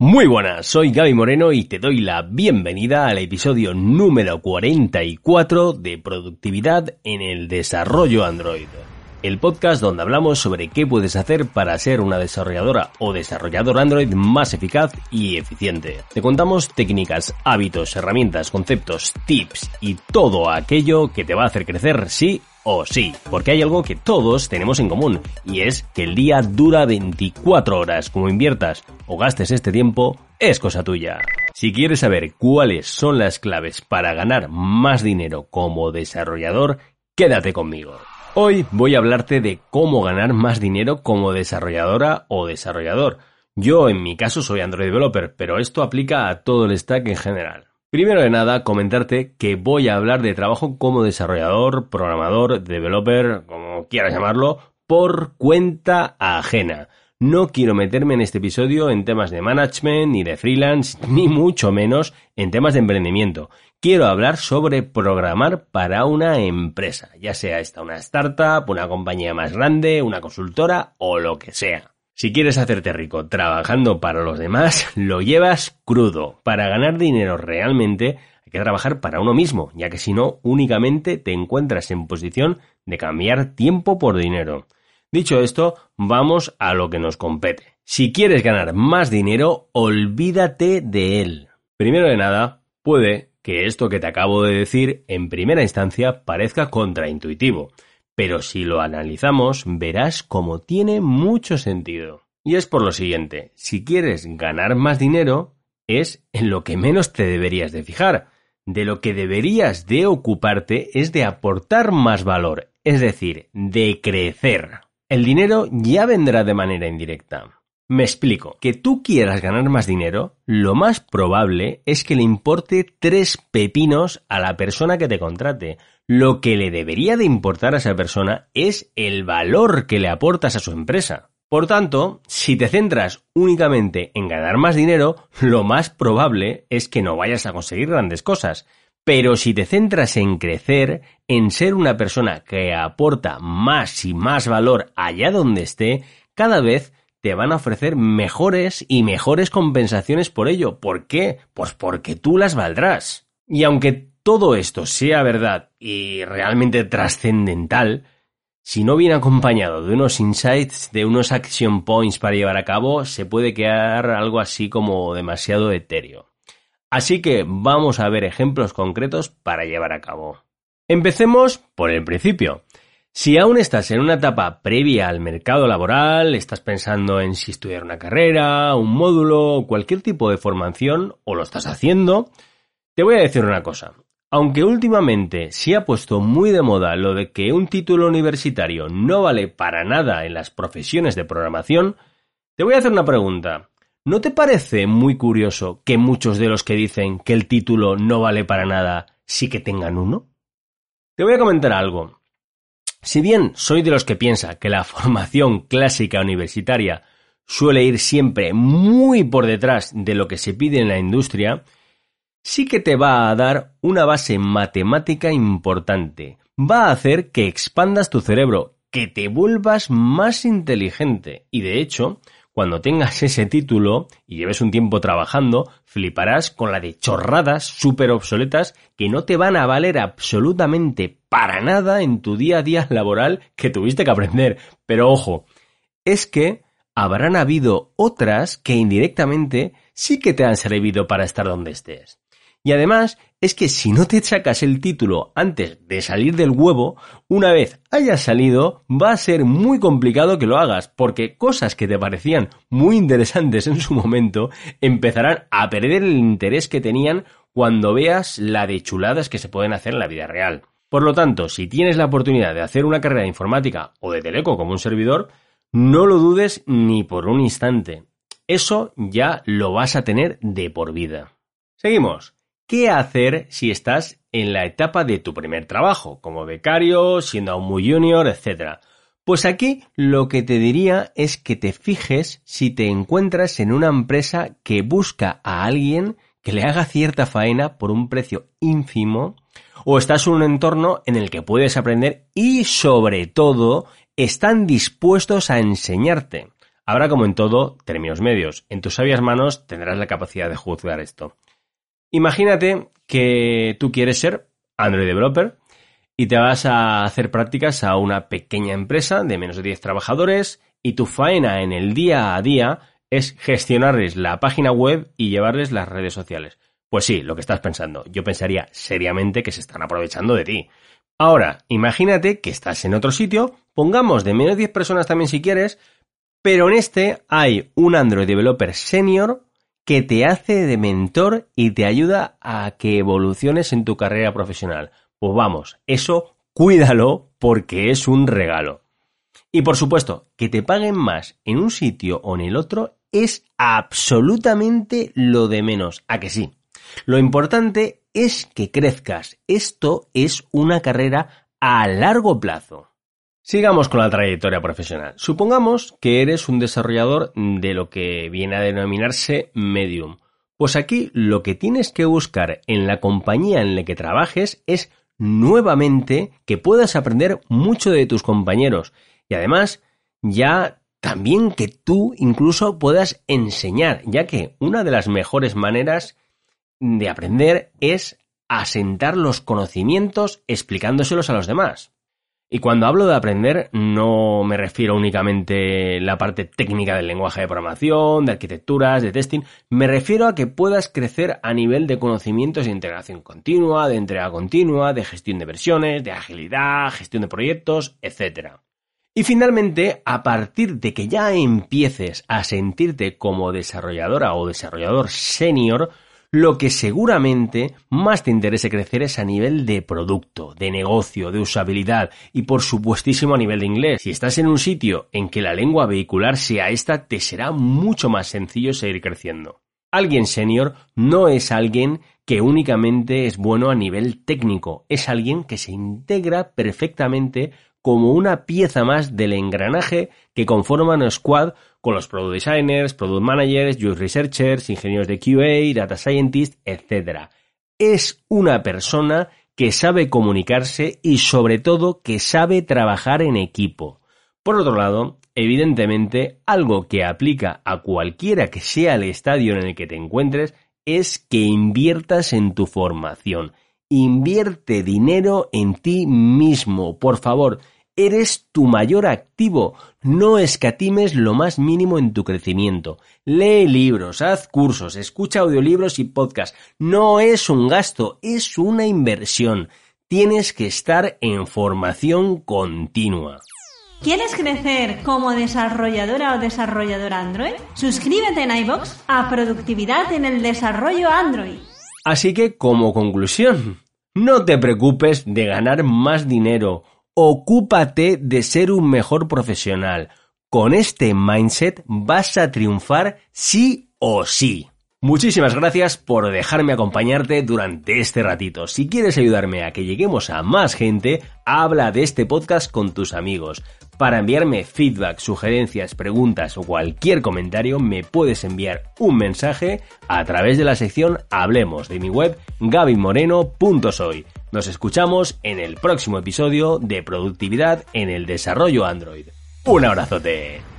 Muy buenas, soy Gaby Moreno y te doy la bienvenida al episodio número 44 de Productividad en el Desarrollo Android. El podcast donde hablamos sobre qué puedes hacer para ser una desarrolladora o desarrollador Android más eficaz y eficiente. Te contamos técnicas, hábitos, herramientas, conceptos, tips y todo aquello que te va a hacer crecer sí o sí, porque hay algo que todos tenemos en común, y es que el día dura 24 horas. Como inviertas o gastes este tiempo, es cosa tuya. Si quieres saber cuáles son las claves para ganar más dinero como desarrollador, quédate conmigo. Hoy voy a hablarte de cómo ganar más dinero como desarrolladora o desarrollador. Yo en mi caso soy Android Developer, pero esto aplica a todo el stack en general. Primero de nada, comentarte que voy a hablar de trabajo como desarrollador, programador, developer, como quieras llamarlo, por cuenta ajena. No quiero meterme en este episodio en temas de management, ni de freelance, ni mucho menos en temas de emprendimiento. Quiero hablar sobre programar para una empresa, ya sea esta una startup, una compañía más grande, una consultora o lo que sea. Si quieres hacerte rico trabajando para los demás, lo llevas crudo. Para ganar dinero realmente hay que trabajar para uno mismo, ya que si no, únicamente te encuentras en posición de cambiar tiempo por dinero. Dicho esto, vamos a lo que nos compete. Si quieres ganar más dinero, olvídate de él. Primero de nada, puede que esto que te acabo de decir en primera instancia parezca contraintuitivo. Pero si lo analizamos, verás cómo tiene mucho sentido. Y es por lo siguiente, si quieres ganar más dinero, es en lo que menos te deberías de fijar. De lo que deberías de ocuparte es de aportar más valor, es decir, de crecer. El dinero ya vendrá de manera indirecta. Me explico. Que tú quieras ganar más dinero, lo más probable es que le importe tres pepinos a la persona que te contrate. Lo que le debería de importar a esa persona es el valor que le aportas a su empresa. Por tanto, si te centras únicamente en ganar más dinero, lo más probable es que no vayas a conseguir grandes cosas. Pero si te centras en crecer, en ser una persona que aporta más y más valor allá donde esté, cada vez te van a ofrecer mejores y mejores compensaciones por ello. ¿Por qué? Pues porque tú las valdrás. Y aunque todo esto sea verdad y realmente trascendental, si no viene acompañado de unos insights, de unos action points para llevar a cabo, se puede quedar algo así como demasiado etéreo. Así que vamos a ver ejemplos concretos para llevar a cabo. Empecemos por el principio. Si aún estás en una etapa previa al mercado laboral, estás pensando en si estudiar una carrera, un módulo cualquier tipo de formación, o lo estás haciendo, te voy a decir una cosa. Aunque últimamente se ha puesto muy de moda lo de que un título universitario no vale para nada en las profesiones de programación, te voy a hacer una pregunta. ¿No te parece muy curioso que muchos de los que dicen que el título no vale para nada sí que tengan uno? Te voy a comentar algo. Si bien soy de los que piensa que la formación clásica universitaria suele ir siempre muy por detrás de lo que se pide en la industria, sí que te va a dar una base matemática importante. Va a hacer que expandas tu cerebro, que te vuelvas más inteligente. Y de hecho, cuando tengas ese título y lleves un tiempo trabajando, fliparás con la de chorradas súper obsoletas que no te van a valer absolutamente para nada en tu día a día laboral que tuviste que aprender. Pero ojo, es que habrán habido otras que indirectamente sí que te han servido para estar donde estés. Y además es que si no te sacas el título antes de salir del huevo, una vez hayas salido, va a ser muy complicado que lo hagas, porque cosas que te parecían muy interesantes en su momento empezarán a perder el interés que tenían cuando veas la de chuladas que se pueden hacer en la vida real. Por lo tanto, si tienes la oportunidad de hacer una carrera de informática o de teleco como un servidor, no lo dudes ni por un instante. Eso ya lo vas a tener de por vida. Seguimos. ¿Qué hacer si estás en la etapa de tu primer trabajo, como becario, siendo aún muy junior, etc.? Pues aquí lo que te diría es que te fijes si te encuentras en una empresa que busca a alguien que le haga cierta faena por un precio ínfimo, o estás en un entorno en el que puedes aprender y sobre todo están dispuestos a enseñarte. Habrá como en todo términos medios. En tus sabias manos tendrás la capacidad de juzgar esto. Imagínate que tú quieres ser Android developer y te vas a hacer prácticas a una pequeña empresa de menos de 10 trabajadores y tu faena en el día a día es gestionarles la página web y llevarles las redes sociales. Pues sí, lo que estás pensando. Yo pensaría seriamente que se están aprovechando de ti. Ahora, imagínate que estás en otro sitio, pongamos de menos de 10 personas también si quieres, pero en este hay un Android Developer Senior que te hace de mentor y te ayuda a que evoluciones en tu carrera profesional. Pues vamos, eso cuídalo porque es un regalo. Y por supuesto, que te paguen más en un sitio o en el otro es absolutamente lo de menos, a que sí. Lo importante es que crezcas. Esto es una carrera a largo plazo. Sigamos con la trayectoria profesional. Supongamos que eres un desarrollador de lo que viene a denominarse medium. Pues aquí lo que tienes que buscar en la compañía en la que trabajes es nuevamente que puedas aprender mucho de tus compañeros y además ya también que tú incluso puedas enseñar, ya que una de las mejores maneras de aprender es asentar los conocimientos explicándoselos a los demás. Y cuando hablo de aprender, no me refiero únicamente a la parte técnica del lenguaje de programación, de arquitecturas, de testing, me refiero a que puedas crecer a nivel de conocimientos de integración continua, de entrega continua, de gestión de versiones, de agilidad, gestión de proyectos, etc. Y finalmente, a partir de que ya empieces a sentirte como desarrolladora o desarrollador senior, lo que seguramente más te interese crecer es a nivel de producto, de negocio, de usabilidad y por supuestísimo a nivel de inglés. Si estás en un sitio en que la lengua vehicular sea esta, te será mucho más sencillo seguir creciendo. Alguien senior no es alguien que únicamente es bueno a nivel técnico, es alguien que se integra perfectamente como una pieza más del engranaje que conforman un squad con los product designers, product managers, UX researchers, ingenieros de QA, data scientists, etc. Es una persona que sabe comunicarse y sobre todo que sabe trabajar en equipo. Por otro lado, evidentemente, algo que aplica a cualquiera que sea el estadio en el que te encuentres es que inviertas en tu formación. Invierte dinero en ti mismo, por favor eres tu mayor activo. No escatimes lo más mínimo en tu crecimiento. Lee libros, haz cursos, escucha audiolibros y podcasts. No es un gasto, es una inversión. Tienes que estar en formación continua. ¿Quieres crecer como desarrolladora o desarrollador Android? Suscríbete en iBox a Productividad en el Desarrollo Android. Así que, como conclusión, no te preocupes de ganar más dinero Ocúpate de ser un mejor profesional. Con este mindset vas a triunfar sí o sí. Muchísimas gracias por dejarme acompañarte durante este ratito. Si quieres ayudarme a que lleguemos a más gente, habla de este podcast con tus amigos. Para enviarme feedback, sugerencias, preguntas o cualquier comentario, me puedes enviar un mensaje a través de la sección Hablemos de mi web gabimoreno.soy. Nos escuchamos en el próximo episodio de Productividad en el Desarrollo Android. Un abrazote.